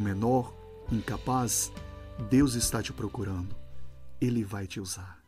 menor, incapaz, Deus está te procurando. Ele vai te usar.